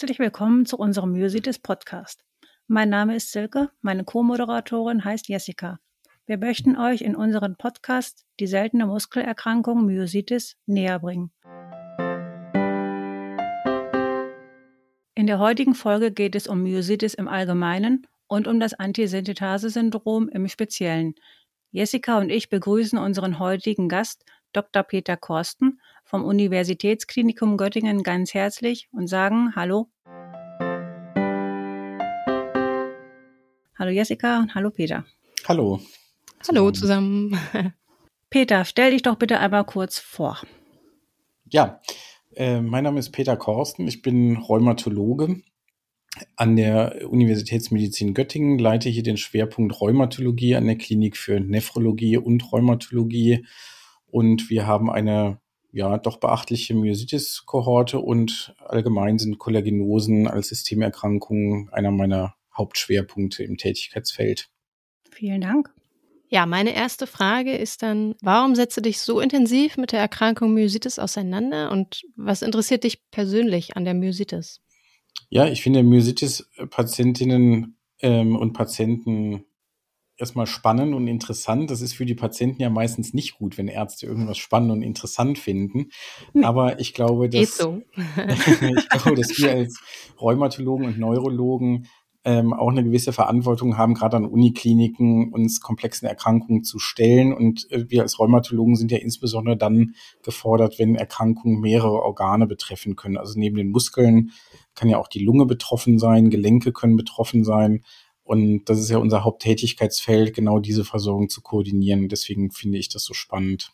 herzlich willkommen zu unserem Myositis Podcast. Mein Name ist Silke, meine Co-Moderatorin heißt Jessica. Wir möchten euch in unserem Podcast die seltene Muskelerkrankung Myositis näher bringen. In der heutigen Folge geht es um Myositis im Allgemeinen und um das Antisynthetase-Syndrom im Speziellen. Jessica und ich begrüßen unseren heutigen Gast, Dr. Peter Korsten vom Universitätsklinikum Göttingen ganz herzlich und sagen Hallo. Hallo Jessica und hallo Peter. Hallo. Hallo zusammen. Peter, stell dich doch bitte einmal kurz vor. Ja, äh, mein Name ist Peter Korsten. Ich bin Rheumatologe an der Universitätsmedizin Göttingen, leite hier den Schwerpunkt Rheumatologie an der Klinik für Nephrologie und Rheumatologie und wir haben eine ja doch beachtliche Myositis-Kohorte und allgemein sind Kollagenosen als Systemerkrankungen einer meiner Hauptschwerpunkte im Tätigkeitsfeld. Vielen Dank. Ja, meine erste Frage ist dann, warum setzt du dich so intensiv mit der Erkrankung Myositis auseinander und was interessiert dich persönlich an der Myositis? Ja, ich finde Myositis-Patientinnen ähm, und Patienten erstmal spannend und interessant. Das ist für die Patienten ja meistens nicht gut, wenn Ärzte irgendwas spannend und interessant finden. Aber ich glaube, dass, so. ich glaube, dass wir als Rheumatologen und Neurologen ähm, auch eine gewisse Verantwortung haben, gerade an Unikliniken uns komplexen Erkrankungen zu stellen. Und äh, wir als Rheumatologen sind ja insbesondere dann gefordert, wenn Erkrankungen mehrere Organe betreffen können. Also neben den Muskeln kann ja auch die Lunge betroffen sein, Gelenke können betroffen sein. Und das ist ja unser Haupttätigkeitsfeld, genau diese Versorgung zu koordinieren. Deswegen finde ich das so spannend.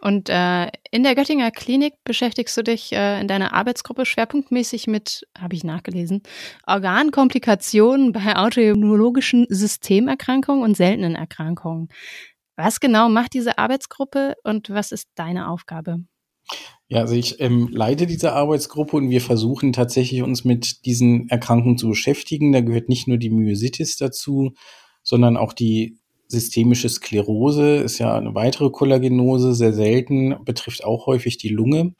Und äh, in der Göttinger Klinik beschäftigst du dich äh, in deiner Arbeitsgruppe schwerpunktmäßig mit, habe ich nachgelesen, Organkomplikationen bei autoimmunologischen Systemerkrankungen und seltenen Erkrankungen. Was genau macht diese Arbeitsgruppe und was ist deine Aufgabe? Ja, also ich ähm, leite diese Arbeitsgruppe und wir versuchen tatsächlich uns mit diesen Erkrankungen zu beschäftigen. Da gehört nicht nur die Myositis dazu, sondern auch die systemische Sklerose ist ja eine weitere Kollagenose, sehr selten, betrifft auch häufig die Lunge.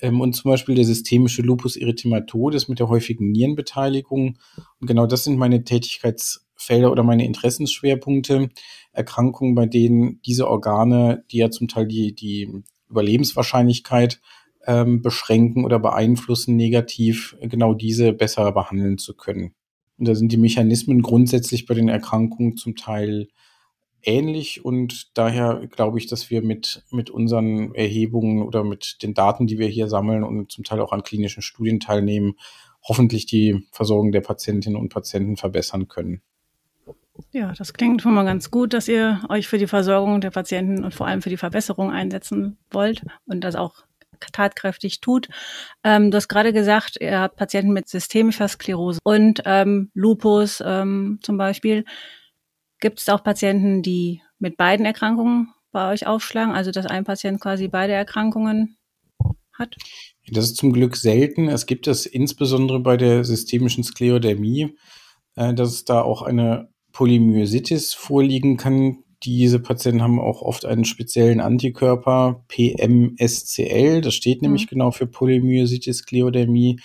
Ähm, und zum Beispiel der systemische Lupus erythematodes mit der häufigen Nierenbeteiligung. Und genau das sind meine Tätigkeitsfelder oder meine Interessensschwerpunkte. Erkrankungen, bei denen diese Organe, die ja zum Teil die, die Überlebenswahrscheinlichkeit ähm, beschränken oder beeinflussen negativ, genau diese besser behandeln zu können. Und da sind die Mechanismen grundsätzlich bei den Erkrankungen zum Teil ähnlich und daher glaube ich, dass wir mit, mit unseren Erhebungen oder mit den Daten, die wir hier sammeln und zum Teil auch an klinischen Studien teilnehmen, hoffentlich die Versorgung der Patientinnen und Patienten verbessern können. Ja, das klingt schon mal ganz gut, dass ihr euch für die Versorgung der Patienten und vor allem für die Verbesserung einsetzen wollt und das auch tatkräftig tut. Ähm, du hast gerade gesagt, ihr habt Patienten mit systemischer Sklerose und ähm, Lupus ähm, zum Beispiel. Gibt es auch Patienten, die mit beiden Erkrankungen bei euch aufschlagen, also dass ein Patient quasi beide Erkrankungen hat? Das ist zum Glück selten. Es gibt es insbesondere bei der systemischen Sklerodermie, äh, dass es da auch eine Polymyositis vorliegen kann. Diese Patienten haben auch oft einen speziellen Antikörper, PMSCL, das steht nämlich mhm. genau für Polymyositis Sklerodermie.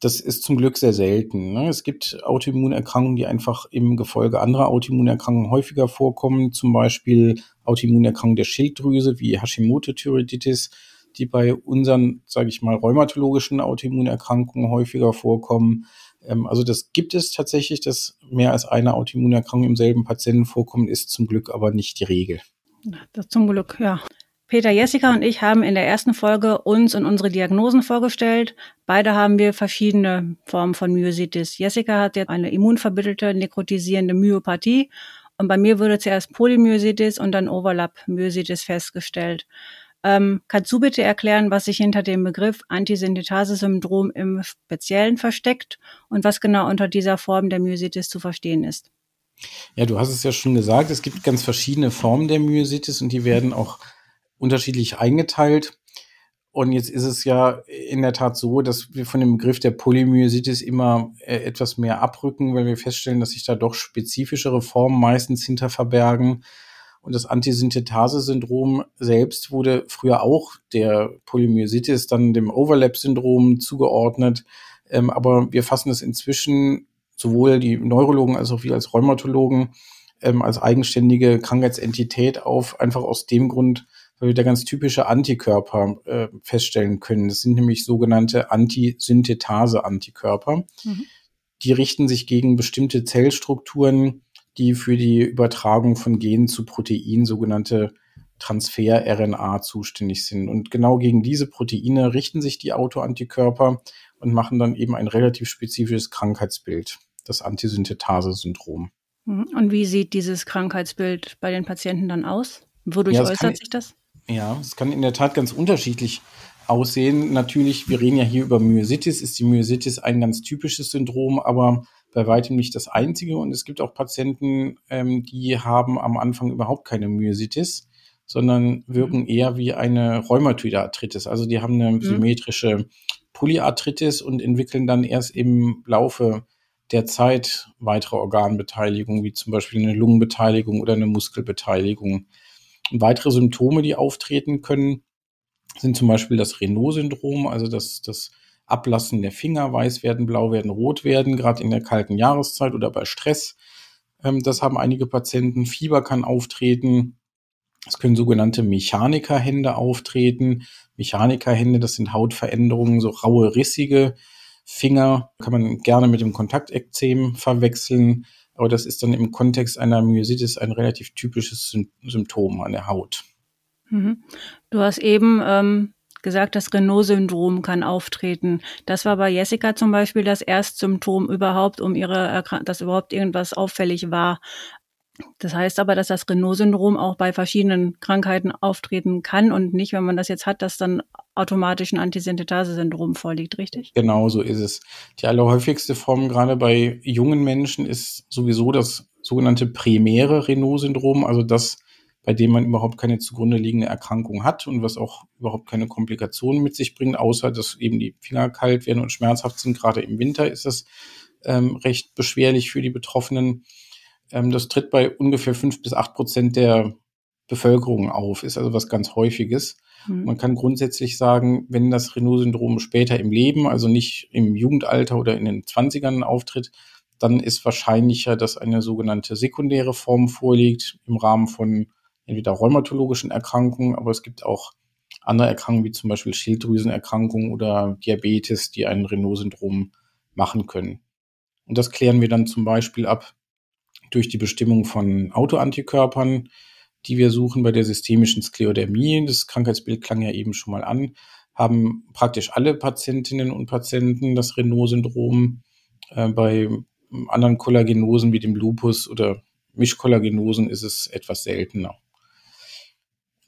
Das ist zum Glück sehr selten. Ne? Es gibt Autoimmunerkrankungen, die einfach im Gefolge anderer Autoimmunerkrankungen häufiger vorkommen, zum Beispiel Autoimmunerkrankungen der Schilddrüse wie Hashimoto-Thyreoiditis, die bei unseren, sage ich mal, rheumatologischen Autoimmunerkrankungen häufiger vorkommen. Ähm, also das gibt es tatsächlich, dass mehr als eine Autoimmunerkrankung im selben Patienten vorkommt, ist zum Glück aber nicht die Regel. Das zum Glück, ja. Peter, Jessica und ich haben in der ersten Folge uns und unsere Diagnosen vorgestellt. Beide haben wir verschiedene Formen von Myositis. Jessica hat jetzt eine immunverbittelte nekrotisierende Myopathie und bei mir wurde zuerst Polymyositis und dann Overlap-Myositis festgestellt. Ähm, kannst du bitte erklären, was sich hinter dem Begriff Antisynthetase-Syndrom im Speziellen versteckt und was genau unter dieser Form der Myositis zu verstehen ist? Ja, du hast es ja schon gesagt, es gibt ganz verschiedene Formen der Myositis und die werden auch unterschiedlich eingeteilt. Und jetzt ist es ja in der Tat so, dass wir von dem Begriff der Polymyositis immer äh, etwas mehr abrücken, weil wir feststellen, dass sich da doch spezifischere Formen meistens hinter verbergen. Und das Antisynthetase-Syndrom selbst wurde früher auch der Polymyositis, dann dem Overlap-Syndrom zugeordnet. Ähm, aber wir fassen es inzwischen sowohl die Neurologen als auch wir als Rheumatologen ähm, als eigenständige Krankheitsentität auf, einfach aus dem Grund, weil wir da ganz typische Antikörper äh, feststellen können. Das sind nämlich sogenannte Antisynthetase-Antikörper. Mhm. Die richten sich gegen bestimmte Zellstrukturen, die für die Übertragung von Genen zu Proteinen, sogenannte Transfer-RNA, zuständig sind. Und genau gegen diese Proteine richten sich die Autoantikörper und machen dann eben ein relativ spezifisches Krankheitsbild, das Antisynthetase-Syndrom. Mhm. Und wie sieht dieses Krankheitsbild bei den Patienten dann aus? Wodurch ja, äußert kann, sich das? Ja, es kann in der Tat ganz unterschiedlich aussehen. Natürlich, wir reden ja hier über Myositis, ist die Myositis ein ganz typisches Syndrom, aber bei weitem nicht das einzige. Und es gibt auch Patienten, ähm, die haben am Anfang überhaupt keine Myositis, sondern wirken mhm. eher wie eine rheumatoide Arthritis. Also die haben eine mhm. symmetrische Polyarthritis und entwickeln dann erst im Laufe der Zeit weitere Organbeteiligung, wie zum Beispiel eine Lungenbeteiligung oder eine Muskelbeteiligung. Und weitere Symptome, die auftreten können, sind zum Beispiel das Renault-Syndrom, also das, das Ablassen der Finger, weiß werden, blau werden, rot werden, gerade in der kalten Jahreszeit oder bei Stress. Ähm, das haben einige Patienten. Fieber kann auftreten. Es können sogenannte Mechanikerhände auftreten. Mechanikerhände, das sind Hautveränderungen, so raue, rissige Finger. Kann man gerne mit dem Kontaktekzem verwechseln. Aber das ist dann im Kontext einer Myositis ein relativ typisches Symptom an der Haut. Mhm. Du hast eben ähm, gesagt, das Renault-Syndrom kann auftreten. Das war bei Jessica zum Beispiel das Erstsymptom überhaupt, um ihre, dass überhaupt irgendwas auffällig war. Das heißt aber, dass das Renault-Syndrom auch bei verschiedenen Krankheiten auftreten kann und nicht, wenn man das jetzt hat, dass dann automatisch ein Antisynthetase-Syndrom vorliegt, richtig? Genau so ist es. Die allerhäufigste Form gerade bei jungen Menschen ist sowieso das sogenannte primäre Renault-Syndrom, also das, bei dem man überhaupt keine zugrunde liegende Erkrankung hat und was auch überhaupt keine Komplikationen mit sich bringt, außer dass eben die Finger kalt werden und schmerzhaft sind. Gerade im Winter ist das ähm, recht beschwerlich für die Betroffenen. Ähm, das tritt bei ungefähr fünf bis acht Prozent der Bevölkerung auf, ist also was ganz Häufiges. Mhm. Man kann grundsätzlich sagen, wenn das Renault-Syndrom später im Leben, also nicht im Jugendalter oder in den Zwanzigern auftritt, dann ist wahrscheinlicher, dass eine sogenannte sekundäre Form vorliegt im Rahmen von entweder rheumatologischen Erkrankungen, aber es gibt auch andere Erkrankungen wie zum Beispiel Schilddrüsenerkrankungen oder Diabetes, die ein Renault-Syndrom machen können. Und das klären wir dann zum Beispiel ab durch die Bestimmung von Autoantikörpern, die wir suchen bei der systemischen Sklerodermie. Das Krankheitsbild klang ja eben schon mal an. Haben praktisch alle Patientinnen und Patienten das Renault-Syndrom. Äh, bei anderen Kollagenosen wie dem Lupus oder Mischkollagenosen ist es etwas seltener.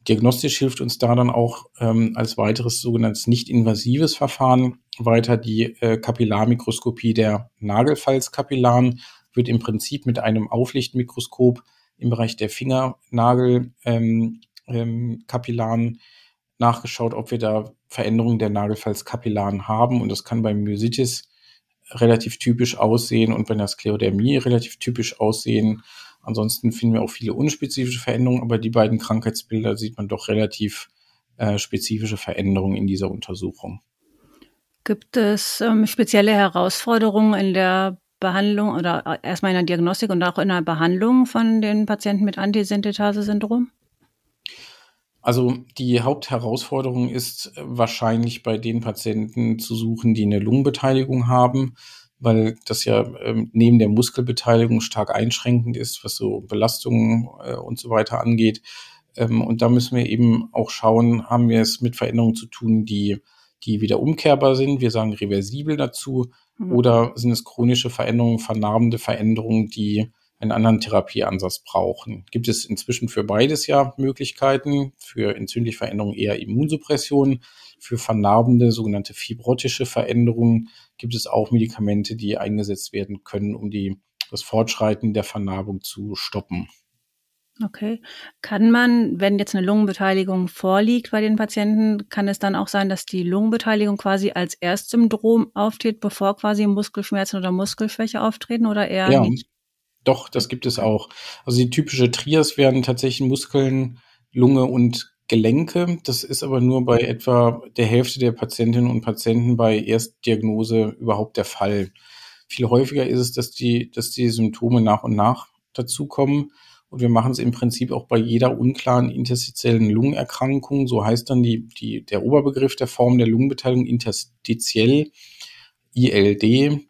Diagnostisch hilft uns da dann auch ähm, als weiteres sogenanntes nicht-invasives Verfahren weiter die äh, Kapillarmikroskopie der Nagelfalzkapillaren wird im Prinzip mit einem Auflichtmikroskop im Bereich der Fingernagelkapillaren ähm, ähm, nachgeschaut, ob wir da Veränderungen der Nagelfalzkapillaren haben. Und das kann beim Myositis relativ typisch aussehen und bei der Sklerodermie relativ typisch aussehen. Ansonsten finden wir auch viele unspezifische Veränderungen, aber die beiden Krankheitsbilder sieht man doch relativ äh, spezifische Veränderungen in dieser Untersuchung. Gibt es ähm, spezielle Herausforderungen in der Behandlung oder äh, erstmal in der Diagnostik und auch in der Behandlung von den Patienten mit Antisynthetase-Syndrom? Also die Hauptherausforderung ist äh, wahrscheinlich bei den Patienten zu suchen, die eine Lungenbeteiligung haben, weil das ja ähm, neben der Muskelbeteiligung stark einschränkend ist, was so Belastungen äh, und so weiter angeht. Ähm, und da müssen wir eben auch schauen, haben wir es mit Veränderungen zu tun, die, die wieder umkehrbar sind. Wir sagen reversibel dazu Mhm. Oder sind es chronische Veränderungen, vernarbende Veränderungen, die einen anderen Therapieansatz brauchen? Gibt es inzwischen für beides ja Möglichkeiten, für entzündliche Veränderungen eher Immunsuppression, für vernarbende, sogenannte fibrotische Veränderungen gibt es auch Medikamente, die eingesetzt werden können, um die, das Fortschreiten der Vernarbung zu stoppen. Okay. Kann man, wenn jetzt eine Lungenbeteiligung vorliegt bei den Patienten, kann es dann auch sein, dass die Lungenbeteiligung quasi als Erstsyndrom auftritt, bevor quasi Muskelschmerzen oder Muskelschwäche auftreten oder eher ja, nicht? Doch, das gibt es auch. Also die typische Trias wären tatsächlich Muskeln, Lunge und Gelenke. Das ist aber nur bei etwa der Hälfte der Patientinnen und Patienten bei Erstdiagnose überhaupt der Fall. Viel häufiger ist es, dass die, dass die Symptome nach und nach dazukommen. Und wir machen es im Prinzip auch bei jeder unklaren interstitiellen Lungenerkrankung. So heißt dann die, die, der Oberbegriff der Form der Lungenbeteiligung interstitiell, ILD.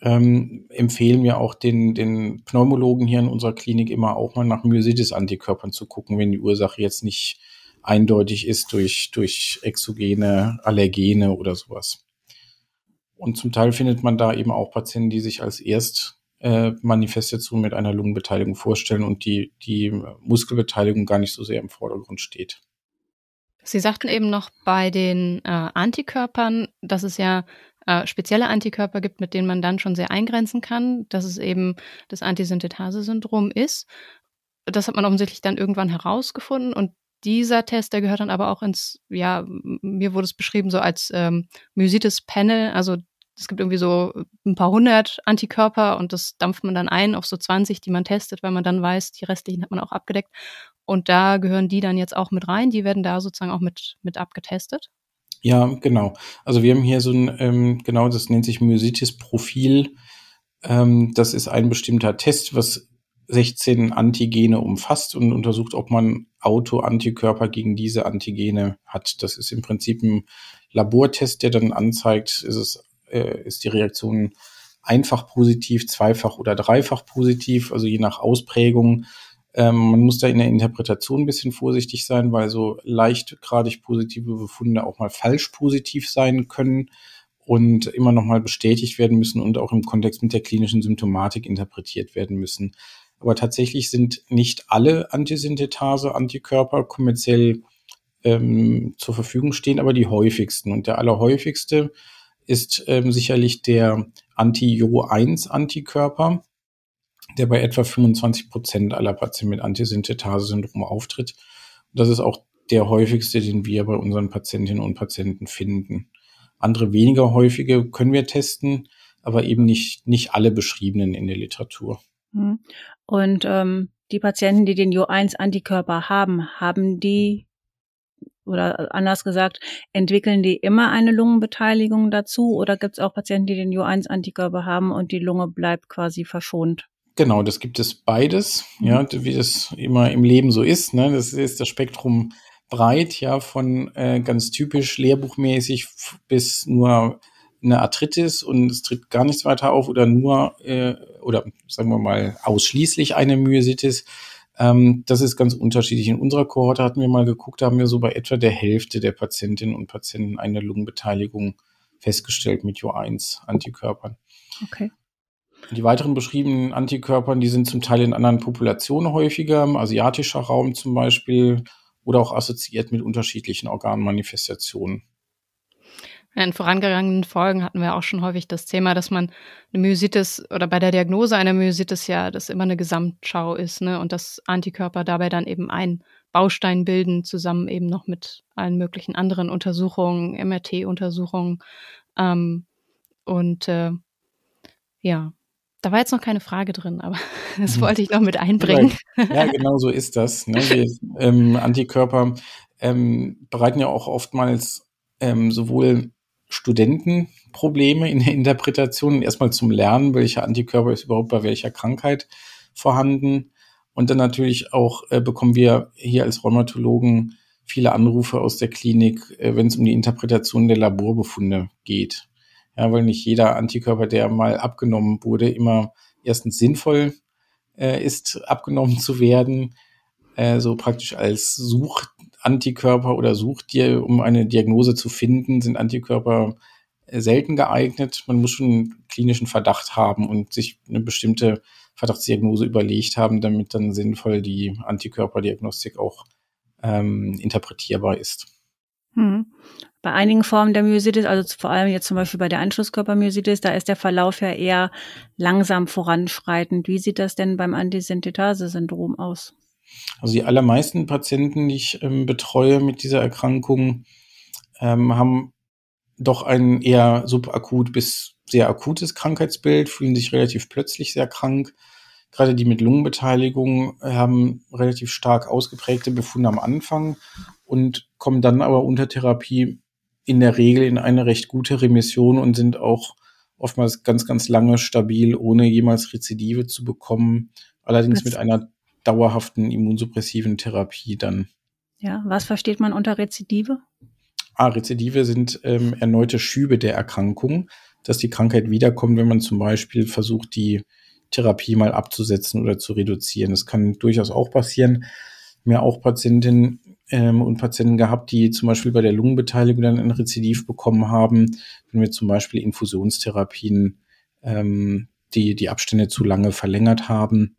Ähm, empfehlen wir auch den, den Pneumologen hier in unserer Klinik immer auch mal nach Myositis-Antikörpern zu gucken, wenn die Ursache jetzt nicht eindeutig ist durch, durch exogene Allergene oder sowas. Und zum Teil findet man da eben auch Patienten, die sich als Erstmanifestation äh, mit einer Lungenbeteiligung vorstellen und die, die Muskelbeteiligung gar nicht so sehr im Vordergrund steht. Sie sagten eben noch bei den äh, Antikörpern, dass es ja äh, spezielle Antikörper gibt, mit denen man dann schon sehr eingrenzen kann, dass es eben das Antisynthetase-Syndrom ist. Das hat man offensichtlich dann irgendwann herausgefunden und dieser Test, der gehört dann aber auch ins, ja, mir wurde es beschrieben so als ähm, Myositis-Panel. Also es gibt irgendwie so ein paar hundert Antikörper und das dampft man dann ein auf so 20, die man testet, weil man dann weiß, die restlichen hat man auch abgedeckt. Und da gehören die dann jetzt auch mit rein. Die werden da sozusagen auch mit, mit abgetestet. Ja, genau. Also wir haben hier so ein, ähm, genau, das nennt sich Myositis-Profil. Ähm, das ist ein bestimmter Test, was 16 Antigene umfasst und untersucht, ob man Autoantikörper gegen diese Antigene hat. Das ist im Prinzip ein Labortest, der dann anzeigt, ist es, äh, ist die Reaktion einfach positiv, zweifach oder dreifach positiv, also je nach Ausprägung. Ähm, man muss da in der Interpretation ein bisschen vorsichtig sein, weil so leichtgradig positive Befunde auch mal falsch positiv sein können und immer nochmal bestätigt werden müssen und auch im Kontext mit der klinischen Symptomatik interpretiert werden müssen. Aber tatsächlich sind nicht alle Antisynthetase-Antikörper kommerziell ähm, zur Verfügung stehen, aber die häufigsten. Und der allerhäufigste ist ähm, sicherlich der Anti-Jo-1-Antikörper, der bei etwa 25 Prozent aller Patienten mit Antisynthetase-Syndrom auftritt. Das ist auch der häufigste, den wir bei unseren Patientinnen und Patienten finden. Andere weniger häufige können wir testen, aber eben nicht, nicht alle beschriebenen in der Literatur. Mhm. Und ähm, die Patienten, die den Jo1-Antikörper haben, haben die oder anders gesagt, entwickeln die immer eine Lungenbeteiligung dazu oder gibt es auch Patienten, die den Jo1-Antikörper haben und die Lunge bleibt quasi verschont? Genau, das gibt es beides, mhm. ja, wie das immer im Leben so ist. Ne? Das ist das Spektrum breit, ja, von äh, ganz typisch lehrbuchmäßig bis nur eine Arthritis und es tritt gar nichts weiter auf oder nur äh, oder sagen wir mal ausschließlich eine Myositis. Ähm, das ist ganz unterschiedlich. In unserer Kohorte hatten wir mal geguckt, da haben wir so bei etwa der Hälfte der Patientinnen und Patienten eine Lungenbeteiligung festgestellt mit Jo1-Antikörpern. Okay. Die weiteren beschriebenen Antikörpern, die sind zum Teil in anderen Populationen häufiger, im asiatischer Raum zum Beispiel, oder auch assoziiert mit unterschiedlichen Organmanifestationen. In vorangegangenen Folgen hatten wir auch schon häufig das Thema, dass man eine Myositis oder bei der Diagnose einer Myositis ja das immer eine Gesamtschau ist, ne? Und dass Antikörper dabei dann eben ein Baustein bilden, zusammen eben noch mit allen möglichen anderen Untersuchungen, MRT-Untersuchungen. Ähm, und äh, ja, da war jetzt noch keine Frage drin, aber das mhm. wollte ich noch mit einbringen. Ja, genau so ist das. Ne? Wir, ähm, Antikörper ähm, bereiten ja auch oftmals ähm, sowohl Studentenprobleme in der Interpretation. Erstmal zum Lernen, welcher Antikörper ist überhaupt bei welcher Krankheit vorhanden. Und dann natürlich auch äh, bekommen wir hier als Rheumatologen viele Anrufe aus der Klinik, äh, wenn es um die Interpretation der Laborbefunde geht. Ja, weil nicht jeder Antikörper, der mal abgenommen wurde, immer erstens sinnvoll äh, ist, abgenommen zu werden, äh, so praktisch als Such Antikörper oder sucht um eine Diagnose zu finden, sind Antikörper äh, selten geeignet. Man muss schon einen klinischen Verdacht haben und sich eine bestimmte Verdachtsdiagnose überlegt haben, damit dann sinnvoll die Antikörperdiagnostik auch ähm, interpretierbar ist. Hm. Bei einigen Formen der Myositis, also vor allem jetzt zum Beispiel bei der Anschlusskörpermyositis, da ist der Verlauf ja eher langsam voranschreitend. Wie sieht das denn beim Antisynthetase-Syndrom aus? Also die allermeisten Patienten, die ich ähm, betreue mit dieser Erkrankung, ähm, haben doch ein eher subakut bis sehr akutes Krankheitsbild, fühlen sich relativ plötzlich sehr krank. Gerade die mit Lungenbeteiligung haben relativ stark ausgeprägte Befunde am Anfang und kommen dann aber unter Therapie in der Regel in eine recht gute Remission und sind auch oftmals ganz, ganz lange stabil, ohne jemals Rezidive zu bekommen. Allerdings was? mit einer dauerhaften immunsuppressiven Therapie dann. Ja, was versteht man unter Rezidive? Ah, Rezidive sind ähm, erneute Schübe der Erkrankung, dass die Krankheit wiederkommt, wenn man zum Beispiel versucht, die Therapie mal abzusetzen oder zu reduzieren. Das kann durchaus auch passieren. Mir auch Patientinnen ähm, und Patienten gehabt, die zum Beispiel bei der Lungenbeteiligung dann ein Rezidiv bekommen haben, wenn wir zum Beispiel Infusionstherapien ähm, die die Abstände zu lange verlängert haben.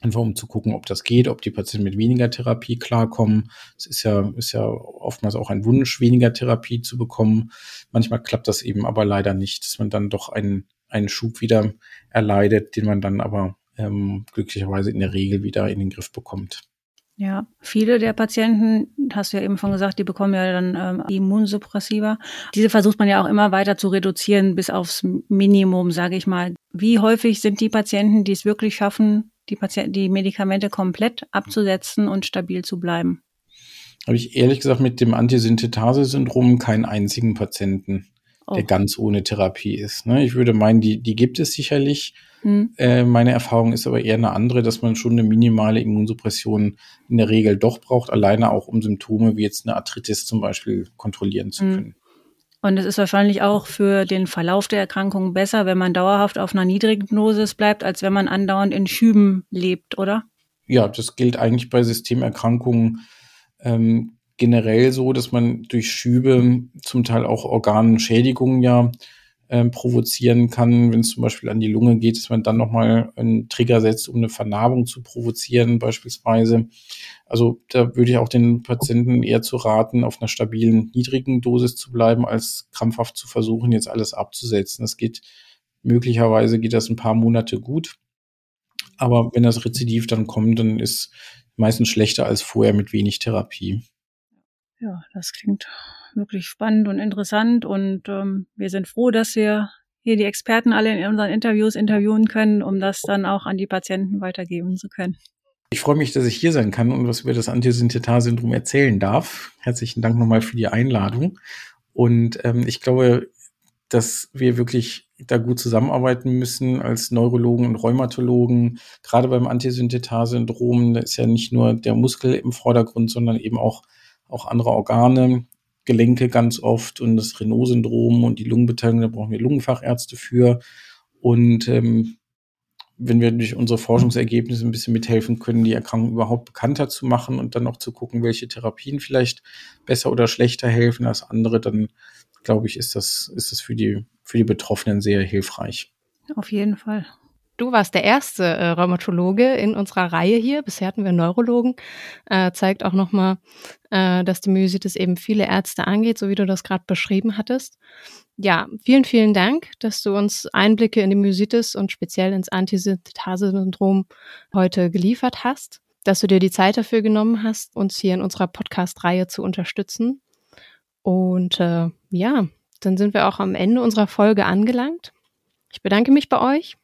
Einfach um zu gucken, ob das geht, ob die Patienten mit weniger Therapie klarkommen. Es ist ja, ist ja oftmals auch ein Wunsch, weniger Therapie zu bekommen. Manchmal klappt das eben aber leider nicht, dass man dann doch einen, einen Schub wieder erleidet, den man dann aber ähm, glücklicherweise in der Regel wieder in den Griff bekommt. Ja, viele der Patienten, hast du ja eben schon gesagt, die bekommen ja dann ähm, Immunsuppressiva. Diese versucht man ja auch immer weiter zu reduzieren bis aufs Minimum, sage ich mal. Wie häufig sind die Patienten, die es wirklich schaffen, die, Patient die Medikamente komplett abzusetzen und stabil zu bleiben? Habe ich ehrlich gesagt mit dem Antisynthetase-Syndrom keinen einzigen Patienten, oh. der ganz ohne Therapie ist. Ne? Ich würde meinen, die, die gibt es sicherlich. Hm. Äh, meine Erfahrung ist aber eher eine andere, dass man schon eine minimale Immunsuppression in der Regel doch braucht, alleine auch um Symptome wie jetzt eine Arthritis zum Beispiel kontrollieren zu hm. können. Und es ist wahrscheinlich auch für den Verlauf der Erkrankung besser, wenn man dauerhaft auf einer niedrigen Dosis bleibt, als wenn man andauernd in Schüben lebt, oder? Ja, das gilt eigentlich bei Systemerkrankungen ähm, generell so, dass man durch Schübe zum Teil auch Organschädigungen ja ähm, provozieren kann, wenn es zum Beispiel an die Lunge geht, dass man dann nochmal einen Trigger setzt, um eine Vernarbung zu provozieren beispielsweise. Also da würde ich auch den Patienten eher zu raten, auf einer stabilen, niedrigen Dosis zu bleiben, als krampfhaft zu versuchen, jetzt alles abzusetzen. Das geht möglicherweise geht das ein paar Monate gut. Aber wenn das Rezidiv dann kommt, dann ist meistens schlechter als vorher mit wenig Therapie. Ja, das klingt wirklich spannend und interessant und ähm, wir sind froh, dass wir hier die Experten alle in unseren Interviews interviewen können, um das dann auch an die Patienten weitergeben zu können. Ich freue mich, dass ich hier sein kann und was über das Antisynthetase-Syndrom erzählen darf. Herzlichen Dank nochmal für die Einladung. Und ähm, ich glaube, dass wir wirklich da gut zusammenarbeiten müssen als Neurologen und Rheumatologen. Gerade beim Antisynthetase-Syndrom, ist ja nicht nur der Muskel im Vordergrund, sondern eben auch, auch andere Organe. Gelenke ganz oft und das Renault-Syndrom und die Lungenbeteiligung, da brauchen wir Lungenfachärzte für. Und ähm, wenn wir durch unsere Forschungsergebnisse ein bisschen mithelfen können, die Erkrankung überhaupt bekannter zu machen und dann auch zu gucken, welche Therapien vielleicht besser oder schlechter helfen als andere, dann glaube ich, ist das, ist das für die, für die Betroffenen sehr hilfreich. Auf jeden Fall. Du warst der erste äh, Rheumatologe in unserer Reihe hier. Bisher hatten wir Neurologen. Äh, zeigt auch nochmal, äh, dass die Myositis eben viele Ärzte angeht, so wie du das gerade beschrieben hattest. Ja, vielen, vielen Dank, dass du uns Einblicke in die Myositis und speziell ins Antisynthetase-Syndrom heute geliefert hast, dass du dir die Zeit dafür genommen hast, uns hier in unserer Podcast-Reihe zu unterstützen. Und äh, ja, dann sind wir auch am Ende unserer Folge angelangt. Ich bedanke mich bei euch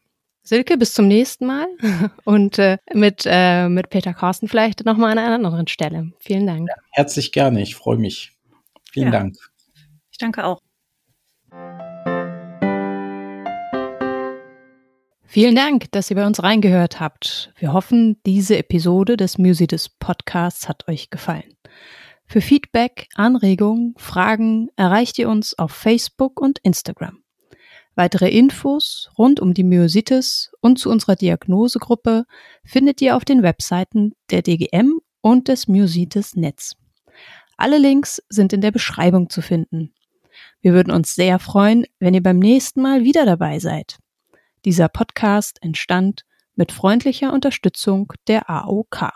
Silke, bis zum nächsten Mal und äh, mit, äh, mit Peter Carsten vielleicht nochmal an einer anderen Stelle. Vielen Dank. Ja, herzlich gerne, ich freue mich. Vielen ja. Dank. Ich danke auch. Vielen Dank, dass ihr bei uns reingehört habt. Wir hoffen, diese Episode des Musides Podcasts hat euch gefallen. Für Feedback, Anregungen, Fragen erreicht ihr uns auf Facebook und Instagram. Weitere Infos rund um die Myositis und zu unserer Diagnosegruppe findet ihr auf den Webseiten der DGM und des Myositis Netz. Alle Links sind in der Beschreibung zu finden. Wir würden uns sehr freuen, wenn ihr beim nächsten Mal wieder dabei seid. Dieser Podcast entstand mit freundlicher Unterstützung der AOK.